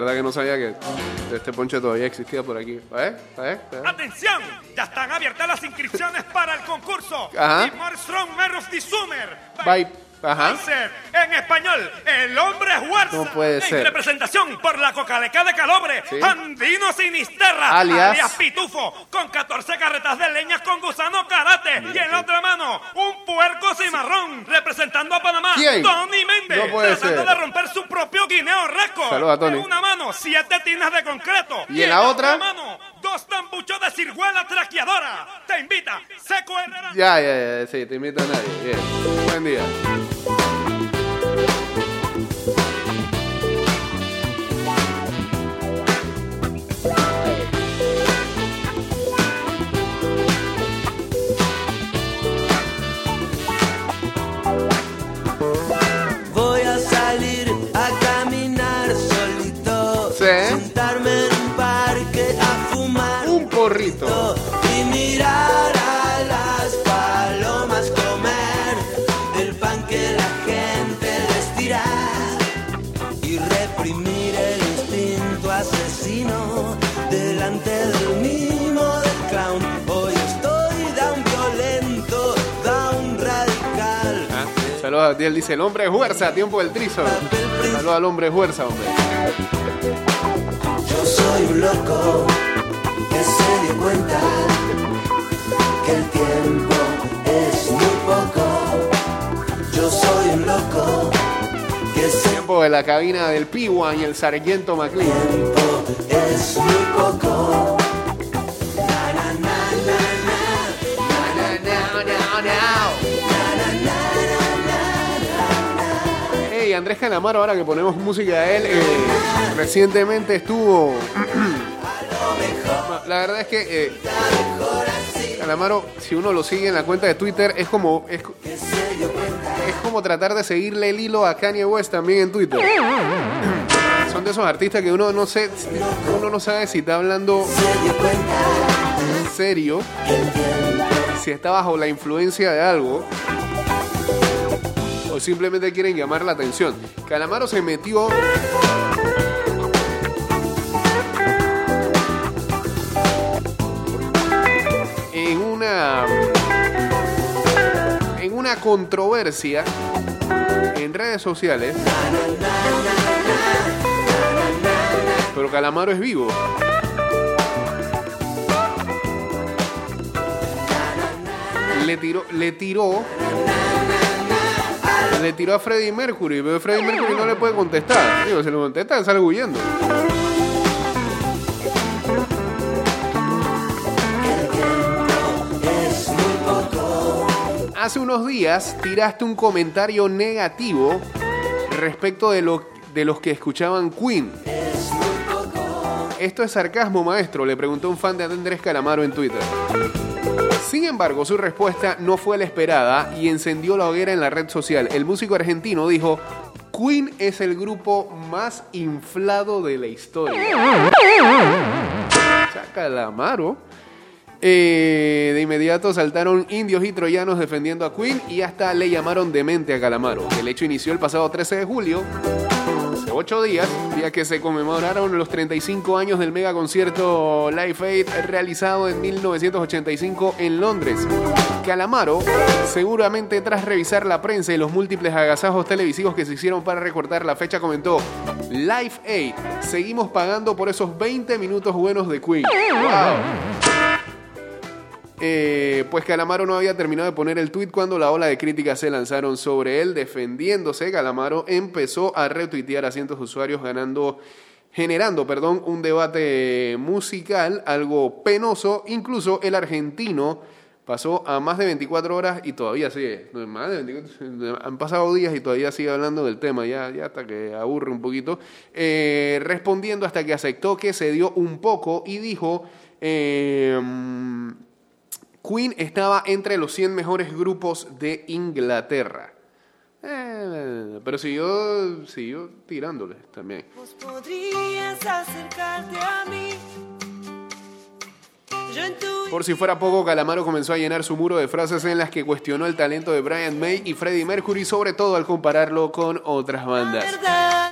verdad que no sabía que este ponche todavía existía por aquí. ¿Eh? ¿Eh? ¿Eh? ¡Atención! Ya están abiertas las inscripciones para el concurso. Ajá. Y Marström Meros de Summer. Bye. Ajá. Kaiser, en español, el hombre fuerza. No puede en ser. representación por la Cocaleca de Calobre, Sí. Andino Sinisterra, Alias. Pitufo, con 14 carretas de leñas con gusano karate. Y en la otra mano, un puerco cimarrón, representando a Panamá, ¿Quién? Tony Méndez, No puede tratando ser. de romper su propio guineo récord. Saludos a Tony. En una mano, siete tinas de concreto. ¿Y en la otra? mano, dos tambuchos de ciruela traqueadora. Te invita, Seco Herrera. Ya, ya, ya, sí, te invito a nadie. Bien. Buen día. Saludos a ti, él dice el hombre de fuerza, tiempo del trizo. Saludos al hombre de fuerza, hombre. Yo soy un loco que se dio cuenta que el tiempo es muy poco. Yo soy un loco que se Tiempo de la cabina del Piwan y el sargento McLean. tiempo es muy poco. Andrés Calamaro, ahora que ponemos música de él, eh, recientemente estuvo. La verdad es que eh, Calamaro, si uno lo sigue en la cuenta de Twitter, es como es, es como tratar de seguirle el hilo a Kanye West también en Twitter. Son de esos artistas que uno no sé, uno no sabe si está hablando en serio, si está bajo la influencia de algo o simplemente quieren llamar la atención. Calamaro se metió en una en una controversia en redes sociales. Pero Calamaro es vivo. Le tiró, le tiró le tiró a Freddie Mercury, pero Freddie Mercury no le puede contestar. Digo, si le contesta, sale huyendo. Hace unos días tiraste un comentario negativo respecto de, lo, de los que escuchaban Queen. ¿Esto es sarcasmo, maestro? Le preguntó un fan de Andrés Calamaro en Twitter. Sin embargo, su respuesta no fue la esperada y encendió la hoguera en la red social. El músico argentino dijo, Queen es el grupo más inflado de la historia. Calamaro. Eh, de inmediato saltaron indios y troyanos defendiendo a Queen y hasta le llamaron demente a Calamaro. El hecho inició el pasado 13 de julio, ocho días, día que se conmemoraron los 35 años del mega concierto Live Aid realizado en 1985 en Londres. Calamaro, seguramente tras revisar la prensa y los múltiples agasajos televisivos que se hicieron para recordar la fecha, comentó: Live Aid, seguimos pagando por esos 20 minutos buenos de Queen. ¡Wow! Eh, pues Calamaro no había terminado de poner el tweet cuando la ola de críticas se lanzaron sobre él. Defendiéndose, Calamaro empezó a retuitear a cientos de usuarios ganando, generando perdón, un debate musical algo penoso. Incluso el argentino pasó a más de 24 horas y todavía sigue. Más de 24, han pasado días y todavía sigue hablando del tema, ya, ya hasta que aburre un poquito. Eh, respondiendo hasta que aceptó que se dio un poco y dijo... eh, Queen estaba entre los 100 mejores grupos de Inglaterra. Eh, pero siguió, siguió tirándole también. Vos podrías acercarte a mí. Por si fuera poco, Calamaro comenzó a llenar su muro de frases en las que cuestionó el talento de Brian May y Freddie Mercury, sobre todo al compararlo con otras bandas.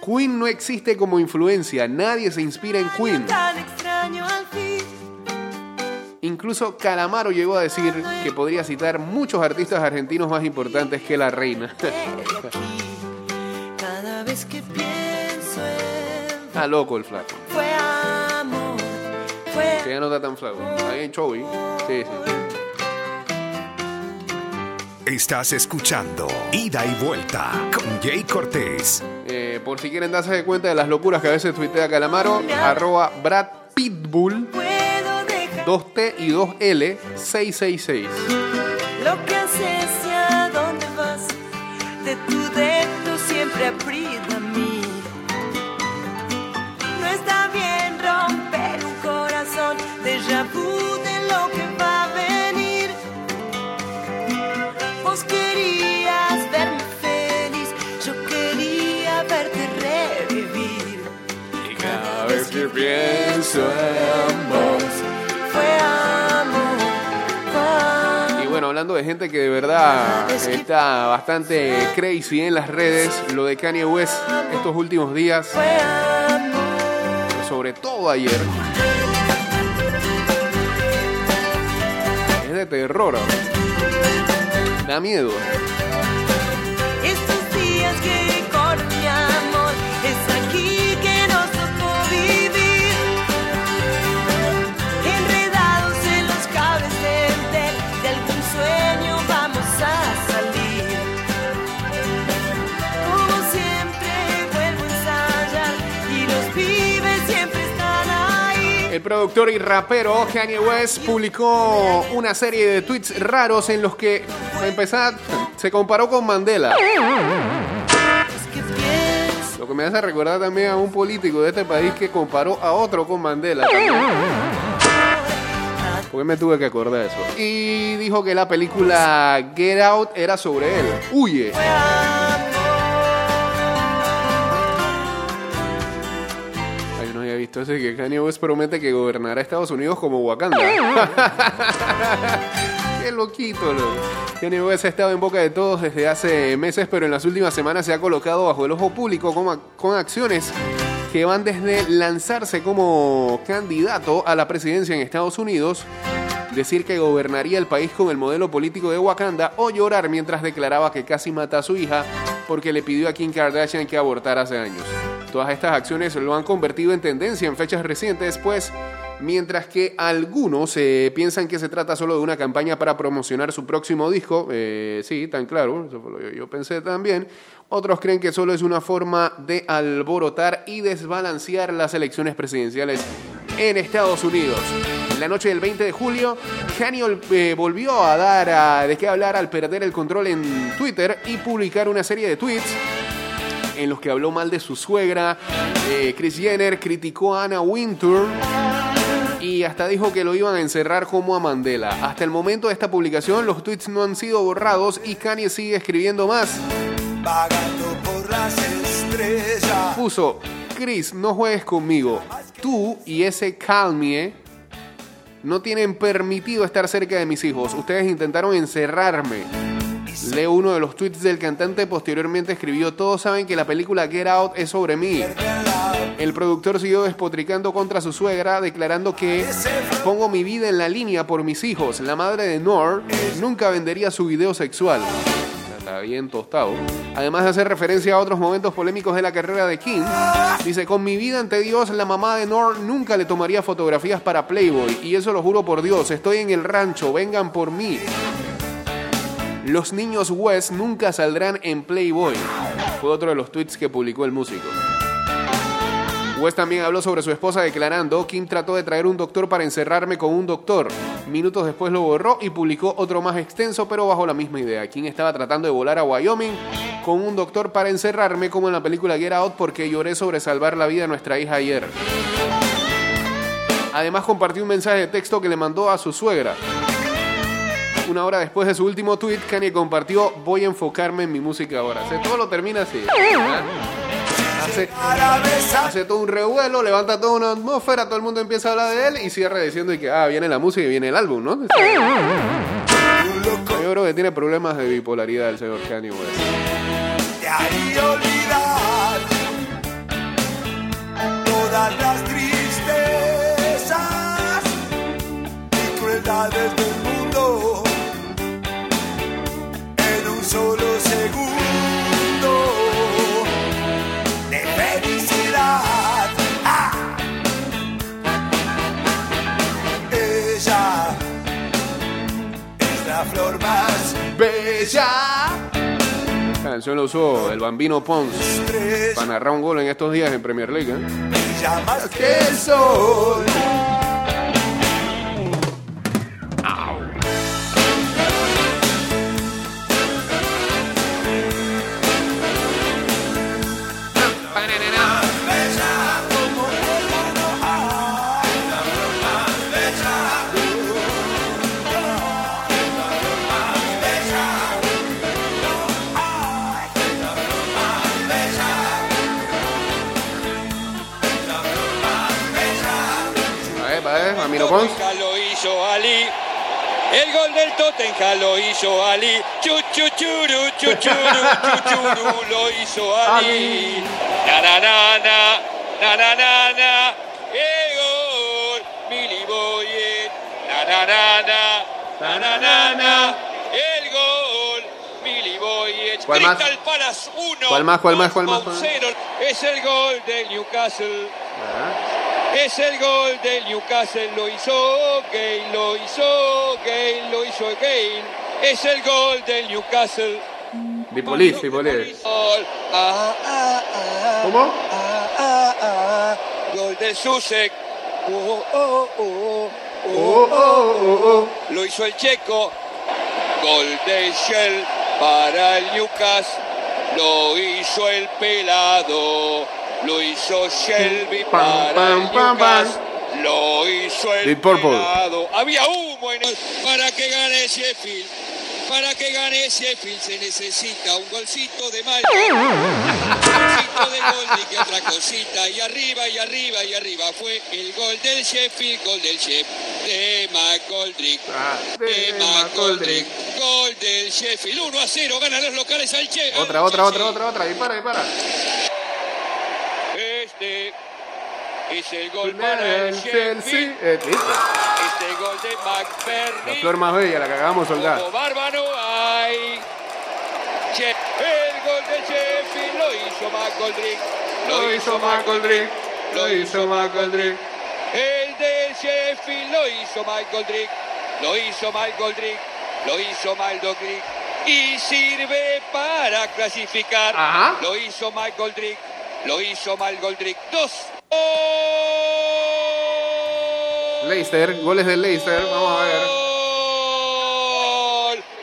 Queen no existe como influencia, nadie se inspira en Queen. Incluso Calamaro llegó a decir que podría citar muchos artistas argentinos más importantes que la reina. Cada vez que pienso en Está loco el flaco. fue amor, Que fue ya no está tan flaco. Está bien Chovy. Sí, sí. Estás escuchando Ida y Vuelta con Jay Cortés. Eh, por si quieren darse de cuenta de las locuras que a veces tuitea Calamaro, arroba Brad Pitbull, 2T y 2L, 666. lo que haces y a dónde vas. De tu dedo siempre aprieta a mí. No está bien romper un corazón, déjà vu de lo que va a venir. Vos querías verme feliz, yo quería verte revivir. Y cada vez que pienso en vos. Bueno, hablando de gente que de verdad está bastante crazy en las redes, lo de Kanye West estos últimos días, sobre todo ayer, es de terror. Da miedo. Productor y rapero Kanye West publicó una serie de tweets raros en los que, para empezar, se comparó con Mandela. Lo que me hace recordar también a un político de este país que comparó a otro con Mandela. Porque me tuve que acordar de eso. Y dijo que la película Get Out era sobre él. Huye. Ese que Kanye West promete que gobernará Estados Unidos como Wakanda. Qué loquito, loco. Kanye West ha estado en boca de todos desde hace meses, pero en las últimas semanas se ha colocado bajo el ojo público con, con acciones que van desde lanzarse como candidato a la presidencia en Estados Unidos, decir que gobernaría el país con el modelo político de Wakanda o llorar mientras declaraba que casi mata a su hija porque le pidió a Kim Kardashian que abortara hace años. Todas estas acciones lo han convertido en tendencia en fechas recientes, pues mientras que algunos eh, piensan que se trata solo de una campaña para promocionar su próximo disco, eh, sí, tan claro, eso fue lo que yo pensé también, otros creen que solo es una forma de alborotar y desbalancear las elecciones presidenciales en Estados Unidos. La noche del 20 de julio, Kanye eh, volvió a dar de qué hablar al perder el control en Twitter y publicar una serie de tweets en los que habló mal de su suegra. Eh, Chris Jenner criticó a Anna Wintour y hasta dijo que lo iban a encerrar como a Mandela. Hasta el momento de esta publicación, los tweets no han sido borrados y Kanye sigue escribiendo más. Vagando por las estrellas. Puso, Chris, no juegues conmigo. Tú y ese Calmie no tienen permitido estar cerca de mis hijos. Ustedes intentaron encerrarme. Lee uno de los tweets del cantante, posteriormente escribió, todos saben que la película Get Out es sobre mí. El productor siguió despotricando contra su suegra, declarando que pongo mi vida en la línea por mis hijos. La madre de Nor nunca vendería su video sexual. Está bien tostado. Además de hacer referencia a otros momentos polémicos de la carrera de King, dice, con mi vida ante Dios, la mamá de Nor nunca le tomaría fotografías para Playboy. Y eso lo juro por Dios, estoy en el rancho, vengan por mí. Los niños West nunca saldrán en Playboy. Fue otro de los tweets que publicó el músico. West también habló sobre su esposa declarando, Kim trató de traer un doctor para encerrarme con un doctor. Minutos después lo borró y publicó otro más extenso, pero bajo la misma idea. Kim estaba tratando de volar a Wyoming con un doctor para encerrarme, como en la película Get Out, porque lloré sobre salvar la vida de nuestra hija ayer. Además compartió un mensaje de texto que le mandó a su suegra. Una hora después de su último tweet, Kanye compartió, voy a enfocarme en mi música ahora. O todo lo termina así. Hace, hace todo un revuelo, levanta toda una atmósfera, todo el mundo empieza a hablar de él y cierra diciendo que ah, viene la música y viene el álbum, ¿no? Yo creo que tiene problemas de bipolaridad el señor Kanye West. olvidar todas las tristezas y crueldades del solo segundo de felicidad. Ah. Ella es la flor más ¡Bella! La canción lo usó el Bambino Pons para narrar un gol en estos días en Premier League. ¿eh? brilla más que el sol. Bambino Pons. Lo hizo Ali. El gol del Tottenham lo hizo Ali. Chuchuchuru, chuchuru, chuchuru, lo hizo Ali. Na na na na, na na na na. El gol, Billy Boye. Na na na na, na na na na. El gol, Billy Boye. ¿Cuál más? Crystal Palace 1. ¿Cuál más, cuál más, cuál más, cuál más? Es el gol del Newcastle. Es el gol del Newcastle, lo hizo Gale, lo hizo Gale, lo hizo Gale. Es el gol del Newcastle. Bipolis, Bipolis. Ah, ah, ah. ¿Cómo? Ah, ah. Gol de Susek. Oh, oh, oh, oh, Oh, oh, oh, oh. Lo hizo el checo. Gol de Shell para el Newcastle. Lo hizo el pelado. Lo hizo Shelby Pam, para pam, pam. Lo hizo el pelado. Había humo en el... Para que gane Sheffield. Para que gane Sheffield se necesita un golcito de mal. Un golcito de gol y que otra cosita. Y arriba, y arriba, y arriba. Fue el gol del Sheffield, gol del Sheffield. De McGoldrick. Ah, De de McGoldrick. Gol del Sheffield. 1 a 0. Ganan los locales al Che. Otra, otra, otra, otra, otra. Dispara, dispara. Este es el gol para el Chelsea. Sheffield. Eh, gol de La McBurney. flor más bella, la que acabamos de bárbaro hay. El gol de Sheffield lo hizo McGoldrick. Lo hizo McGoldrick. Lo hizo McGoldrick. El de Sheffield lo hizo McGoldrick. Lo hizo McGoldrick. Lo hizo McGoldrick. Y sirve para clasificar. Ajá. Lo hizo McGoldrick. Lo hizo McGoldrick. Dos. ¡Gol! Leicester, goles del Leicester. Vamos a ver.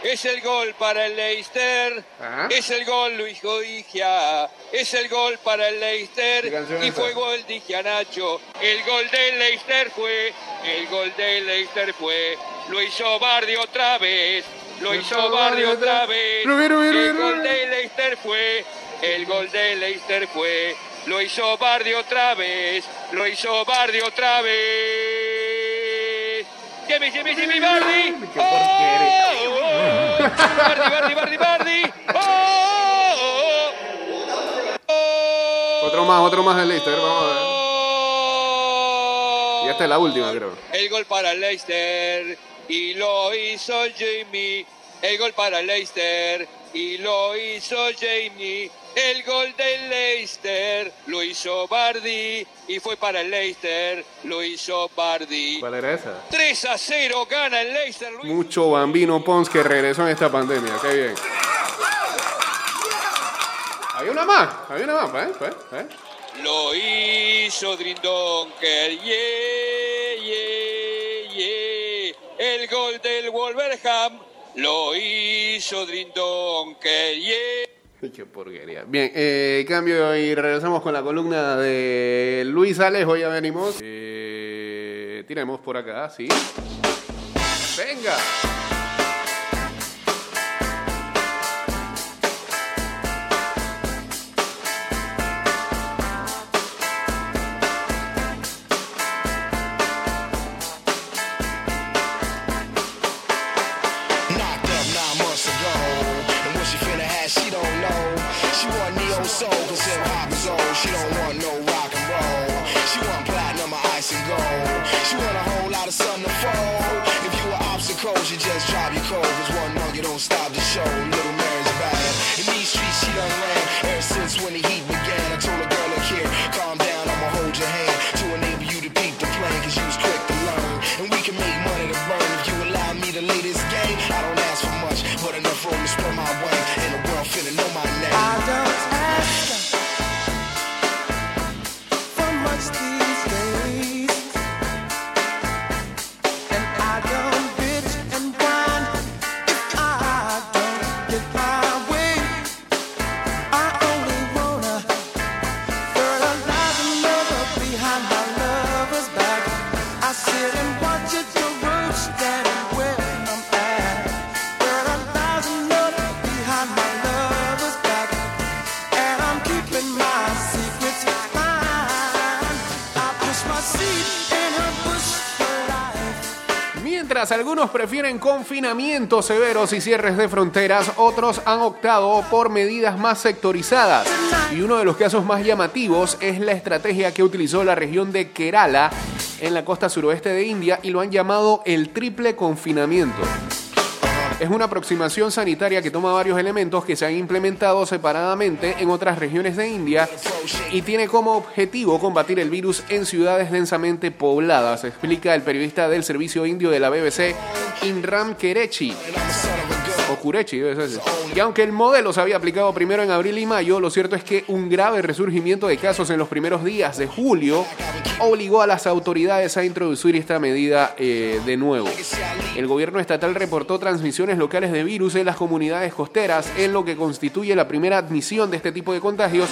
Es el gol para el Leicester. Ajá. Es el gol Luis Godigia. Es el gol para el ¿Qué Leicester. Y fue gol de Nacho. El gol del Leicester fue. El gol del Leicester fue. Lo hizo Bardi otra vez. Lo hizo Bardi otra vez. El gol del Leicester fue. El gol del Leicester fue. Lo hizo Bardi otra vez. Lo hizo Bardi otra vez. Gimme, gimme, gimme, Bardi. Qué porquería. Oh, oh, oh. Bardi, Bardi, Bardi, Bardi. Oh, oh, oh. Oh. Otro más, otro más del Leicester. Vamos a ver. Oh. Y esta es la última, creo. El gol para el Leicester y lo hizo Jamie. El gol para el Leicester y lo hizo Jamie. El gol del Leicester lo hizo Bardi y fue para el Leicester. Lo hizo Bardi. ¿Cuál era esa? 3 a 0 gana el Leicester. Luis. Mucho Bambino Pons que regresó en esta pandemia. Qué bien. Había una más, había una más, ¿eh? ¿eh? ¿eh? Lo hizo Drindonker. Yeah, yeah, yeah. El gol del Wolverham lo hizo Drindonker. Yeah. Qué porquería. Bien, eh, cambio y regresamos con la columna de Luis Alejo. Ya venimos. Eh, tiremos por acá, sí. Venga. Algunos prefieren confinamientos severos y cierres de fronteras, otros han optado por medidas más sectorizadas. Y uno de los casos más llamativos es la estrategia que utilizó la región de Kerala en la costa suroeste de India y lo han llamado el triple confinamiento. Es una aproximación sanitaria que toma varios elementos que se han implementado separadamente en otras regiones de India y tiene como objetivo combatir el virus en ciudades densamente pobladas, explica el periodista del servicio indio de la BBC, Inram Kerechi. Y aunque el modelo se había aplicado primero en abril y mayo, lo cierto es que un grave resurgimiento de casos en los primeros días de julio obligó a las autoridades a introducir esta medida eh, de nuevo. El gobierno estatal reportó transmisiones locales de virus en las comunidades costeras, en lo que constituye la primera admisión de este tipo de contagios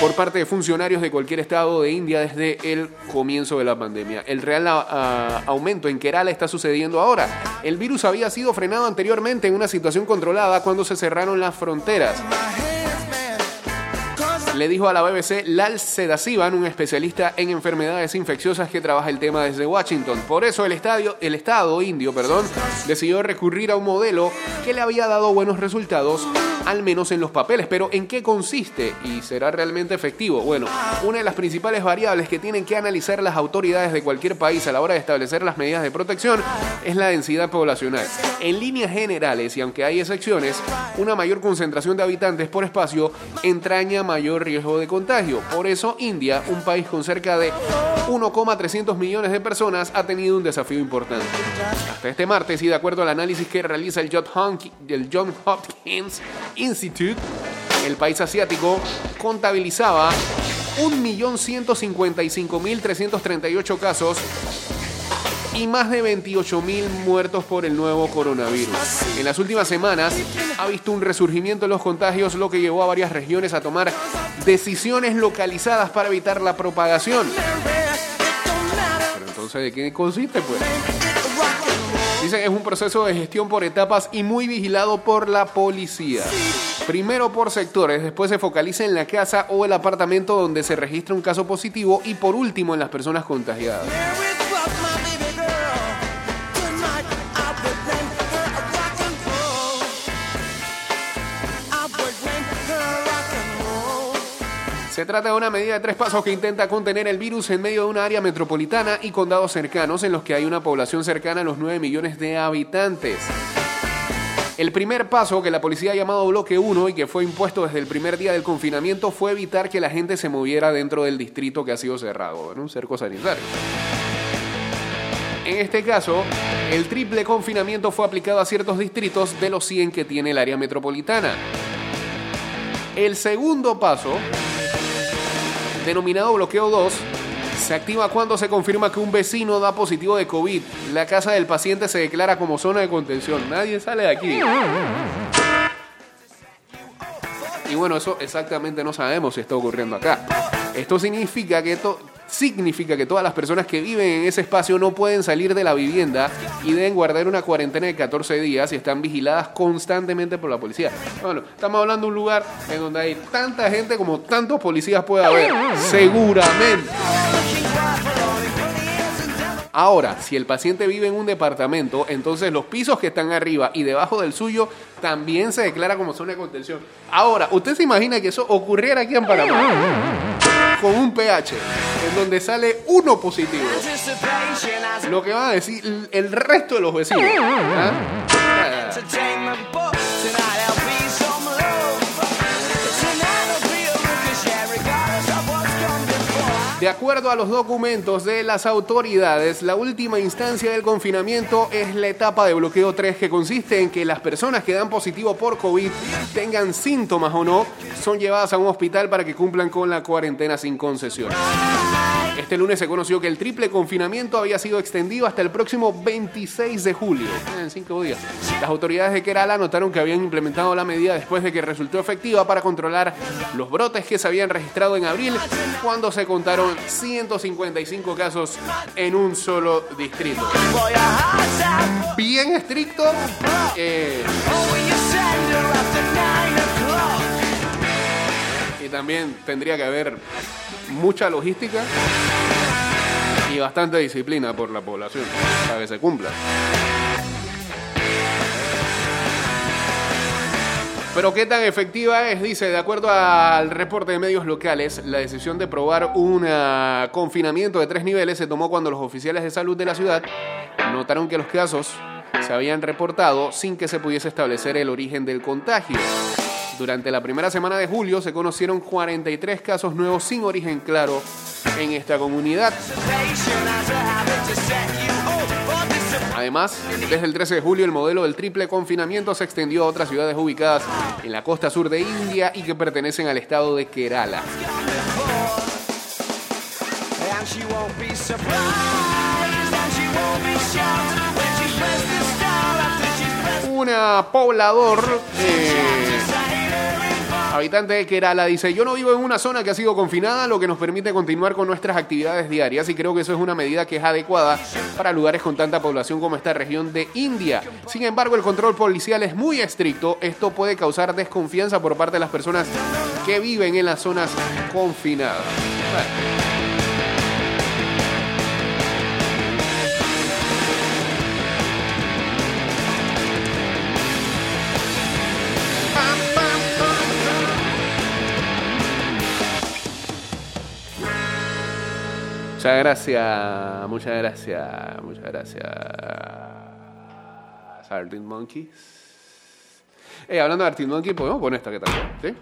por parte de funcionarios de cualquier estado de India desde el comienzo de la pandemia. El real ah, aumento en Kerala está sucediendo ahora. El virus había sido frenado anteriormente en una situación controlada cuando se cerraron las fronteras. Le dijo a la BBC Lal Sedasivan, un especialista en enfermedades infecciosas que trabaja el tema desde Washington. Por eso el, estadio, el Estado indio perdón, decidió recurrir a un modelo que le había dado buenos resultados, al menos en los papeles. Pero ¿en qué consiste y será realmente efectivo? Bueno, una de las principales variables que tienen que analizar las autoridades de cualquier país a la hora de establecer las medidas de protección es la densidad poblacional. En líneas generales, y aunque hay excepciones, una mayor concentración de habitantes por espacio entraña mayor riesgo de contagio. Por eso India, un país con cerca de 1,300 millones de personas, ha tenido un desafío importante. Hasta este martes, y de acuerdo al análisis que realiza el John Hopkins Institute, el país asiático contabilizaba 1.155.338 casos y más de 28.000 muertos por el nuevo coronavirus. En las últimas semanas ha visto un resurgimiento en los contagios, lo que llevó a varias regiones a tomar decisiones localizadas para evitar la propagación. Pero entonces, ¿de qué consiste pues? Dicen que es un proceso de gestión por etapas y muy vigilado por la policía. Primero por sectores, después se focaliza en la casa o el apartamento donde se registra un caso positivo y por último en las personas contagiadas. Se trata de una medida de tres pasos que intenta contener el virus en medio de una área metropolitana y condados cercanos en los que hay una población cercana a los 9 millones de habitantes. El primer paso que la policía ha llamado bloque 1 y que fue impuesto desde el primer día del confinamiento fue evitar que la gente se moviera dentro del distrito que ha sido cerrado, en un cerco sanitario. En este caso, el triple confinamiento fue aplicado a ciertos distritos de los 100 que tiene el área metropolitana. El segundo paso, denominado bloqueo 2, se activa cuando se confirma que un vecino da positivo de COVID. La casa del paciente se declara como zona de contención. Nadie sale de aquí. Y bueno, eso exactamente no sabemos si está ocurriendo acá. Esto significa que, to- significa que todas las personas que viven en ese espacio no pueden salir de la vivienda y deben guardar una cuarentena de 14 días y están vigiladas constantemente por la policía. Bueno, estamos hablando de un lugar en donde hay tanta gente como tantos policías puede haber. Seguramente. Ahora, si el paciente vive en un departamento, entonces los pisos que están arriba y debajo del suyo también se declara como zona de contención. Ahora, ¿usted se imagina que eso ocurriera aquí en Panamá? Con un pH en donde sale uno positivo. Lo que van a decir el- resto de los vecinos. Ah. De acuerdo a los documentos de las autoridades, la última instancia del confinamiento es la etapa de bloqueo 3 que consiste en que las personas que dan positivo por COVID, tengan síntomas o no, son llevadas a un hospital para que cumplan con la cuarentena sin concesión. Este lunes se conoció que el triple confinamiento había sido extendido hasta el próximo 26 de julio, en cinco días. Las autoridades de Kerala notaron que habían implementado la medida después de que resultó efectiva para controlar los brotes que se habían registrado en abril, cuando se contaron 155 casos en un solo distrito. Bien estricto. eh, y también tendría que haber mucha logística y bastante disciplina por la población para que se cumpla. Pero qué tan efectiva es, dice, de acuerdo al reporte de medios locales, la decisión de probar un ah, confinamiento de tres niveles se tomó cuando los oficiales de salud de la ciudad notaron que los casos se habían reportado sin que se pudiese establecer el origen del contagio. Durante la primera semana de julio se conocieron 43 casos nuevos sin origen claro en esta comunidad. Además, desde el 13 de julio el modelo del triple confinamiento se extendió a otras ciudades ubicadas en la costa sur de India y que pertenecen al estado de Kerala. Una poblador eh, habitante de Kerala dice, yo no vivo en una zona que ha sido confinada, lo que nos permite continuar con nuestras actividades diarias y creo que eso es una medida que es adecuada para lugares con tanta población como esta región de India. Sin embargo, el control policial es muy estricto, esto puede causar desconfianza por parte de las personas que viven en las zonas confinadas. Muchas gracias, muchas gracias, muchas gracias. Arctic Monkeys. Eh, hablando de Arctic Monkeys, podemos poner esta que tal, ¿sí?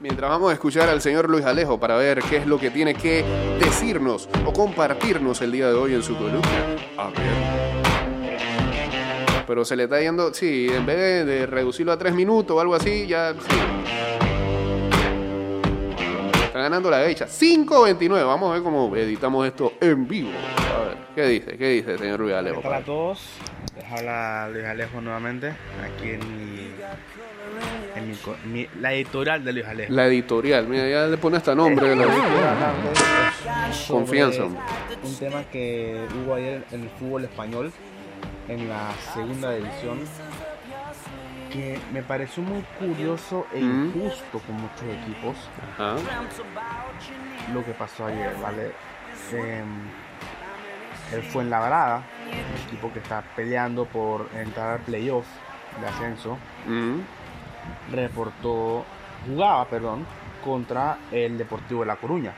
Mientras vamos a escuchar al señor Luis Alejo para ver qué es lo que tiene que decirnos o compartirnos el día de hoy en su columna. Pero se le está yendo, sí, en vez de reducirlo a tres minutos o algo así, ya sí. Está ganando la geisha. 5.29. Vamos a ver cómo editamos esto en vivo. A ver, ¿qué dice? ¿Qué dice, señor Luis Alejo? ¿Qué tal a todos? Les habla Luis Alejo nuevamente, aquí en mi, en mi mi- la editorial de Luis Alejo. La editorial. Mira, ya le pone hasta nombre. de la editorial. Confianza. Un tema que hubo ayer en el fútbol español, en la segunda división, que me pareció muy curioso e injusto con muchos equipos Ajá. lo que pasó ayer, ¿vale? Em, el Fuenlabrada, un equipo que está peleando por entrar al playoff de ascenso, Mm. reportó, jugaba, perdón, contra el Deportivo de La Coruña,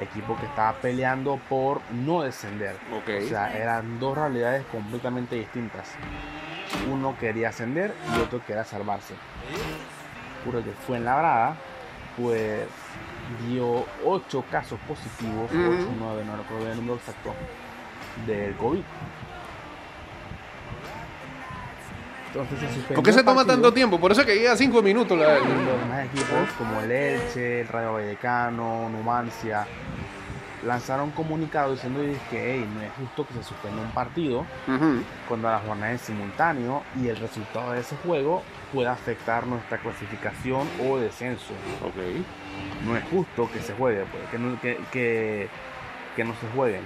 equipo que estaba peleando por no descender. Ok. O sea, eran dos realidades completamente distintas. Uno quería ascender y otro quería salvarse. Puro que fue en la brada, pues dio 8 casos positivos, Ujú. 8, 9, no recuerdo el número exacto, del COVID. Entonces se ¿Por qué se el toma tanto tiempo? Por eso que llega 5 minutos la. Los demás equipos como el Elche, el Rayo Vallecano, Numancia lanzaron comunicado diciendo que "Ey, no es justo que se suspenda un partido cuando la jornada es simultáneo y el resultado de ese juego puede afectar nuestra clasificación o descenso. Ok. No es justo que se juegue, pues, que, no, que, que- que no se jueguen.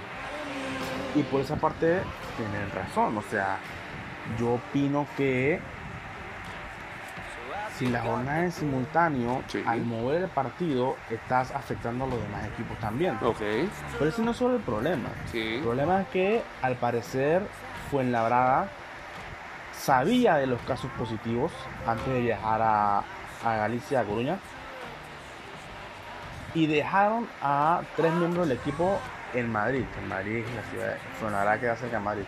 Y por esa parte tienen razón, o sea, yo opino que si la jornada es simultáneo, Sí. al mover el partido estás afectando a los demás equipos también. Pero ese no es solo el problema. Sí. El problema es que al parecer Fuenlabrada sabía de los casos positivos antes de viajar a, a Galicia, a Coruña. Y dejaron a tres miembros del equipo en Madrid. En Madrid, la ciudad sonará que cerca de Madrid.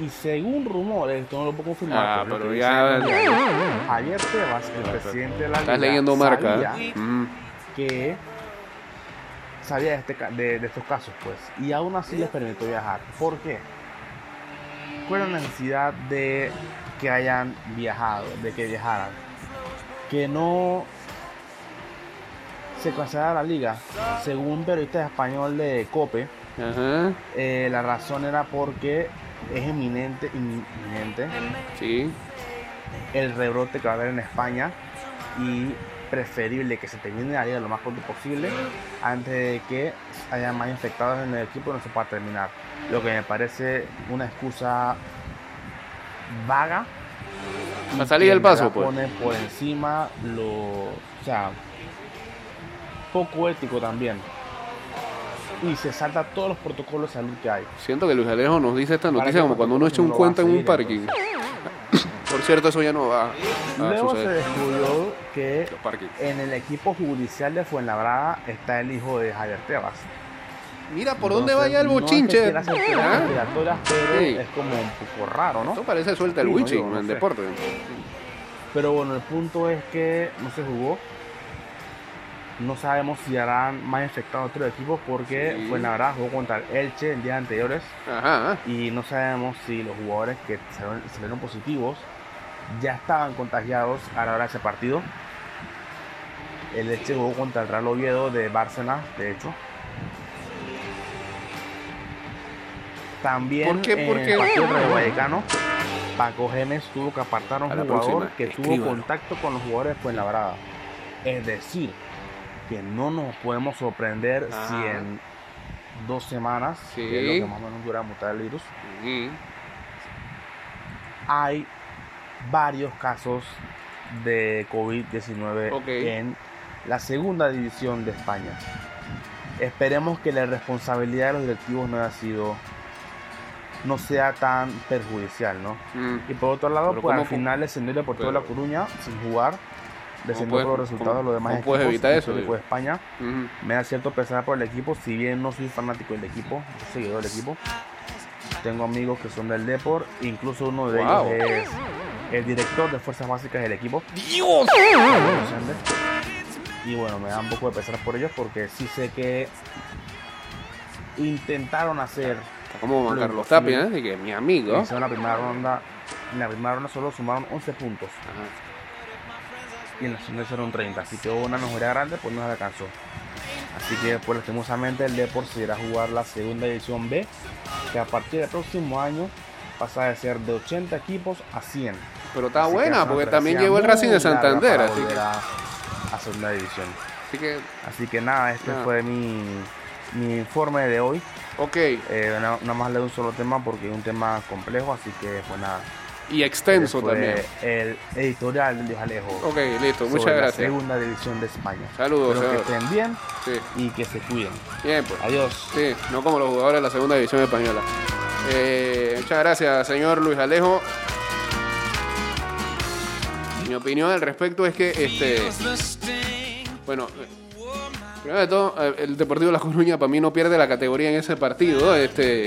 Y según rumores, esto no lo puedo confirmar. Ah, pero pero ya- Javier Tebas, el presidente de la Estás liga, leyendo marca. sabía ¿eh? Mm. que sabía de, este ca- de, de estos casos, pues, y aún así les permitió viajar. ¿Por qué? ¿Cuál es la necesidad de que hayan viajado, de que viajaran? Que no se cancelara la liga, según un periodista español de COPE, Ajá. eh, la razón era porque es inminente, inminente Sí. el rebrote que va a haber en España y preferible que se termine la liga lo más pronto posible antes de que haya más infectados en el equipo y no se pueda terminar. Lo que me parece una excusa vaga. y A salir del en paso, pues. Pone por encima lo. O sea, poco ético también. Y se salta todos los protocolos de salud que hay. Siento que Luis Alejo nos dice esta noticia como cuando uno echa un cuento en un parking. Por cierto, eso ya no va a Luego se suceder. descubrió que en el equipo judicial de Fuenlabrada está el hijo de Javier Tebas. Mira por dónde vaya el no es que bochinche. ¿Ah? conspiratorias, pero Sí. es como un poco raro, ¿no? Esto parece suelta el Sí, no no en sé. deporte. Pero bueno, el punto es que no se jugó. No sabemos si harán más infectados otros equipos porque Sí. Fuenlabrada jugó contra el Elche en días anteriores Ajá. y no sabemos si los jugadores que salieron, salieron positivos ya estaban contagiados a la hora de ese partido. El Elche jugó contra el Real Oviedo de Bárcena, de hecho. También ¿Por qué? en ¿Por qué? el partido de Vallecano, Paco Gémez tuvo que apartar a un A la jugador próxima, que tuvo contacto con los jugadores de Fuenlabrada. Es decir, que no nos podemos sorprender si Ajá. en dos semanas, Sí. que es lo que más o menos dura mutar el virus, Ujú. hay varios casos de COVID-19 Ok. en la segunda división de España. Esperemos que la responsabilidad de los directivos no haya sido no sea tan perjudicial, ¿no? Mm. Y por otro lado, Pero pues al ¿cómo- final descendió el Deportivo de La Coruña sin jugar, descendió puedes- por los resultados de los demás cómo puedes equipos evitar eso, de España. Me da cierto pesar por el equipo, si bien no soy fanático del equipo, soy seguidor del equipo. Tengo amigos que son del Deport, incluso uno de Wow. ellos es el director de fuerzas básicas del equipo. ¡Dios! Y bueno, me da un poco de pesar por ellos porque sí sé que intentaron hacer como Juan Lo Carlos. Tapia, ¿eh? Que mi amigo. hicieron la primera ronda. En la primera ronda solo sumaron 11 puntos Ajá. Y en la segunda hicieron 30. Así que hubo una mejoría grande, pues no se alcanzó. Así que pues lastimosamente el Deport se irá a jugar la segunda división B, que a partir del próximo año pasa de ser de 80 equipos a 100. Pero está Así buena, porque también llegó el Racing de Santander, así que, a, a segunda división. así que, Así que nada, este Nada. fue mi, mi informe de hoy. ok. Eh, na- nada más le doy un solo tema porque es un tema complejo, así que pues nada. Y extenso también. El editorial de Luis Alejo. Ok, listo, sobre muchas la gracias. segunda división de España. Saludos, Espero que estén bien Sí, y que se cuiden. bien, pues. Adiós. Sí, no como los jugadores de la segunda división española. Eh, muchas gracias, señor Luis Alejo. Mi opinión al respecto es que, este, bueno, eh, primero de todo, eh, el Deportivo La Coruña para mí no pierde la categoría en ese partido. Este,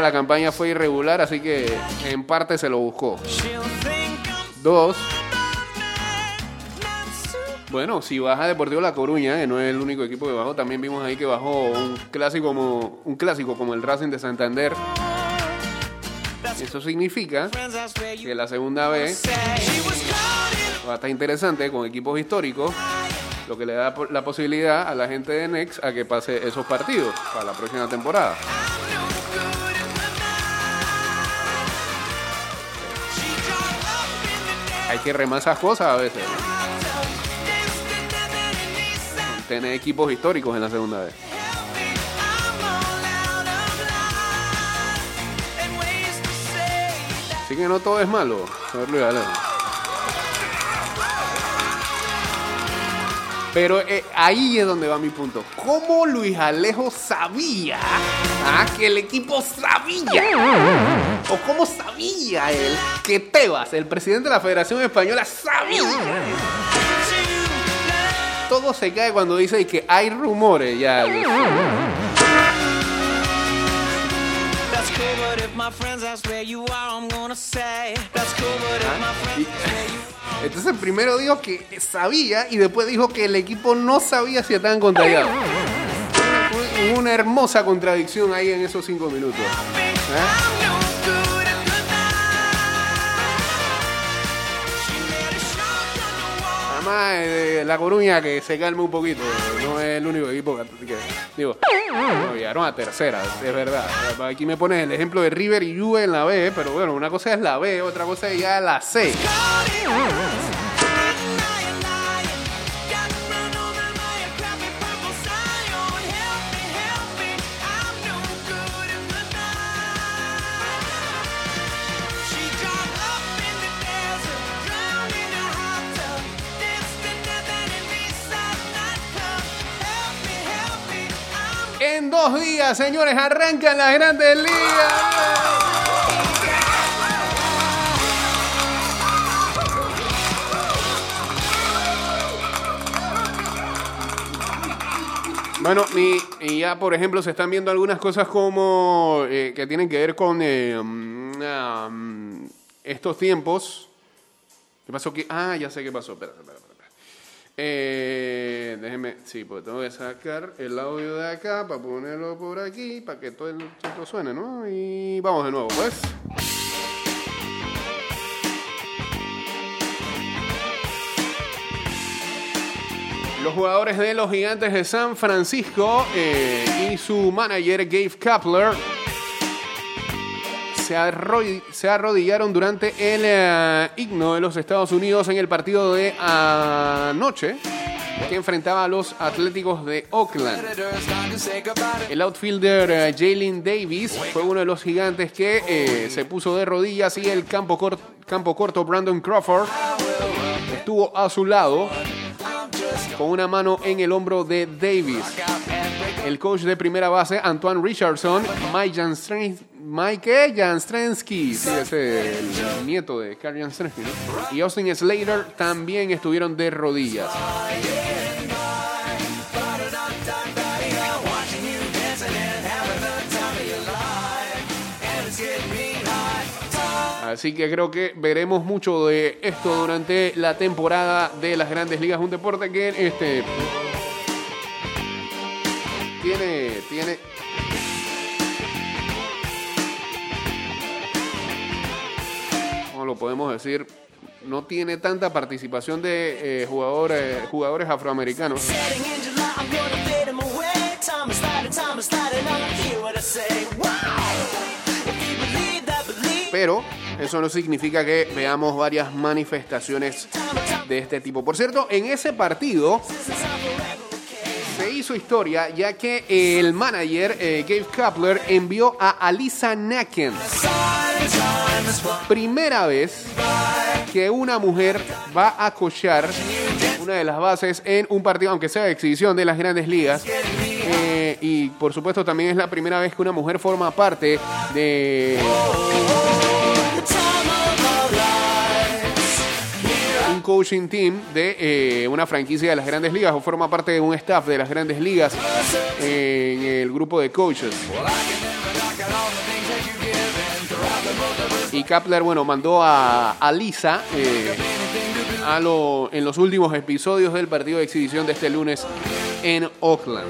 la campaña fue irregular, así que en parte se lo buscó. Dos, bueno, si baja Deportivo La Coruña, que no es el único equipo que bajó, también vimos ahí que bajó un clásico como, un clásico como el Racing de Santander. Eso significa que la segunda vez va a estar interesante con equipos históricos, lo que le da la posibilidad a la gente de Next a que pase esos partidos para la próxima temporada. Que remar esas cosas a veces. Tener equipos históricos en la segunda vez. Así que no todo es malo. Pero eh, ahí es donde va mi punto. ¿Cómo Luis Alejo sabía ah, que el equipo sabía? ¿O cómo sabía él que Tebas, el presidente de la Federación Española, sabía todo se cae cuando dice que hay rumores ya. Are. Entonces primero dijo que sabía y después dijo que el equipo no sabía si estaban contagiados. Una hermosa contradicción ahí en esos cinco minutos. ¿eh? Eh, La Coruña que se calme un poquito. No es el único equipo que... que- digo, no, llegaron a tercera, es verdad. Aquí me pones el ejemplo de River y Juve en la B, pero bueno, una cosa es la B, otra cosa es ya la C. En dos días, señores, arrancan las grandes ligas. Bueno, y, ya por ejemplo se están viendo algunas cosas como eh, que tienen que ver con eh, mm, ah, mm, estos tiempos. ¿Qué pasó aquí? Ah, ya sé qué pasó. Espera, espera, espera. Eh, déjeme, sí, pues tengo que sacar el audio de acá para ponerlo por aquí, para que todo el todo suene, ¿no? Y vamos de nuevo, pues. Los jugadores de los Gigantes de San Francisco eh, y su manager Gabe Kapler se, arro- se arrodillaron durante el eh, himno de los Estados Unidos en el partido de anoche que enfrentaba a los Atléticos de Oakland. El outfielder eh, Jalen Davis fue uno de los gigantes que eh, se puso de rodillas y el campo corto Brandon Crawford estuvo a su lado con una mano en el hombro de Davis. El coach de primera base, Antoine Richardson, Mike Janstren- Mike Janstrensky, sí, es el nieto de Carl Janstrensky, ¿no? y Austin Slater también estuvieron de rodillas. Así que creo que veremos mucho de esto durante la temporada de las grandes ligas. Un deporte que este tiene, tiene. ¿Cómo lo podemos decir? No tiene tanta participación de eh, jugadores, jugadores afroamericanos. 'em pero eso no significa que veamos varias manifestaciones de este tipo. Por cierto, en ese partido hizo historia ya que el manager eh, Gabe Kapler envió a Alisa Naken. Primera vez que una mujer va a cochar una de las bases en un partido, aunque sea de exhibición de las grandes ligas. Eh, y por supuesto también es la primera vez que una mujer forma parte de coaching team de eh, una franquicia de las grandes ligas o forma parte de un staff de las grandes ligas en el grupo de coaches. Y Kapler, bueno, mandó a, a Lisa eh, a lo- en los últimos episodios del partido de exhibición de este lunes en Oakland.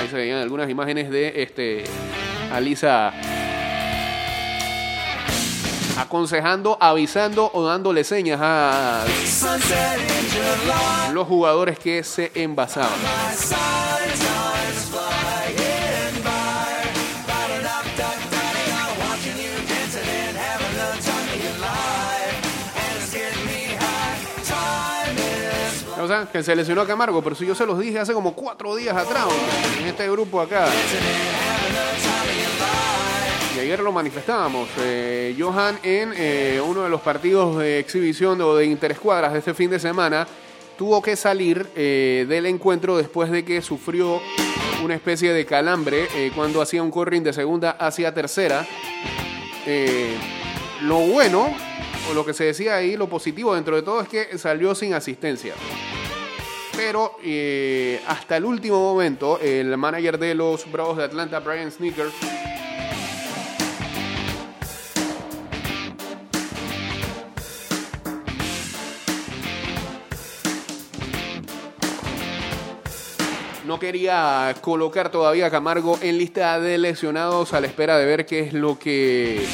Ahí se veían algunas imágenes de este, a Lisa aconsejando, avisando o dándole señas a los jugadores que se envasaban. O sea, que se lesionó a Camargo, pero si yo se los dije hace como cuatro días atrás, en este grupo acá. Ayer lo manifestábamos. eh, Johan en eh, uno de los partidos de exhibición o de interescuadras de este fin de semana tuvo que salir eh, del encuentro después de que sufrió una especie de calambre cuando hacía un corring de segunda hacia tercera. Lo bueno, o lo que se decía ahí, lo positivo dentro de todo es que salió sin asistencia. Pero hasta el último momento, el manager de los Bravos de Atlanta, Brian Sneaker, quería colocar todavía a Camargo en lista de lesionados a la espera de ver qué es lo que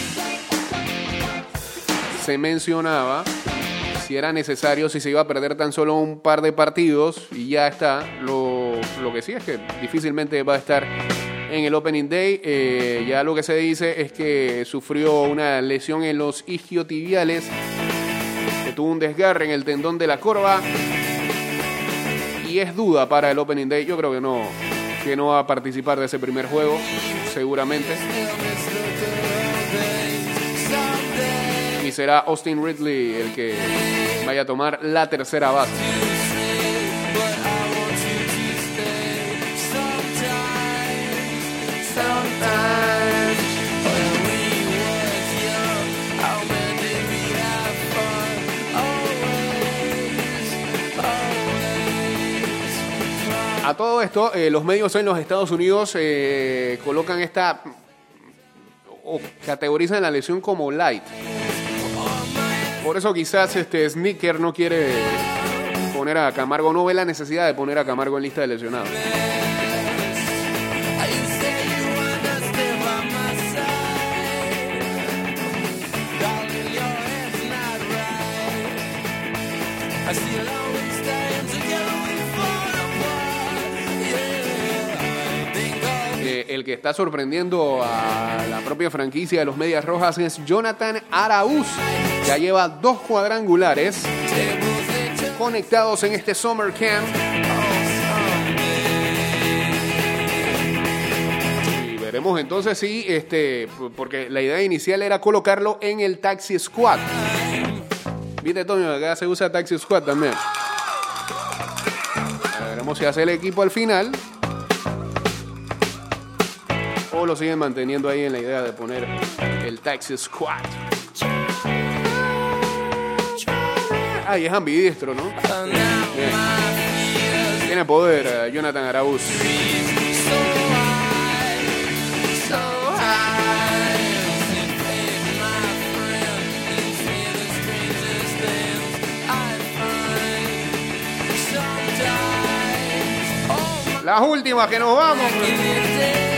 se mencionaba, si era necesario, si se iba a perder tan solo un par de partidos y ya está. Lo, lo que sí es que difícilmente va a estar en el Opening Day. Eh, ya lo que se dice es que sufrió una lesión en los isquiotibiales, que tuvo un desgarre en el tendón de la corva y es duda para el Opening Day. Yo creo que no, que no va a participar de ese primer juego, seguramente. Y será Austin Ridley el que vaya a tomar la tercera base. A todo esto, eh, los medios en los Estados Unidos eh, colocan esta o categorizan la lesión como light. Por eso quizás este Sneaker no quiere poner a Camargo, no ve la necesidad de poner a Camargo en lista de lesionados. El que está sorprendiendo a la propia franquicia de los Medias Rojas es Jonathan Araúz. Ya lleva dos cuadrangulares conectados en este Summer Camp. Y veremos entonces si, este, porque la idea inicial era colocarlo en el Taxi Squad. Viste, Toño, acá se usa Taxi Squad también. Veremos si hace el equipo al final. Lo siguen manteniendo ahí en la idea de poner el Taxi Squad. Ah, y es ambidiestro, ¿no? Tiene poder eh, Jonathan Araúz. Las últimas que nos vamos.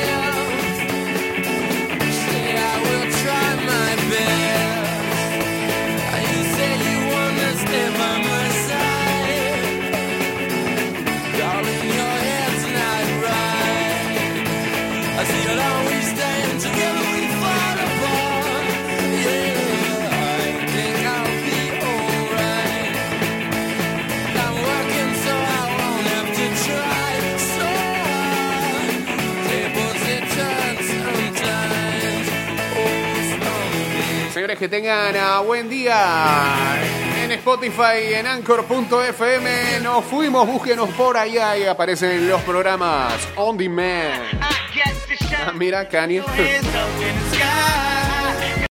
Señores, que tengan ah, buen día en Spotify, en Anchor.fm. Nos fuimos, búsquenos por allá y aparecen los programas On Demand. Ah, mira, Kanye.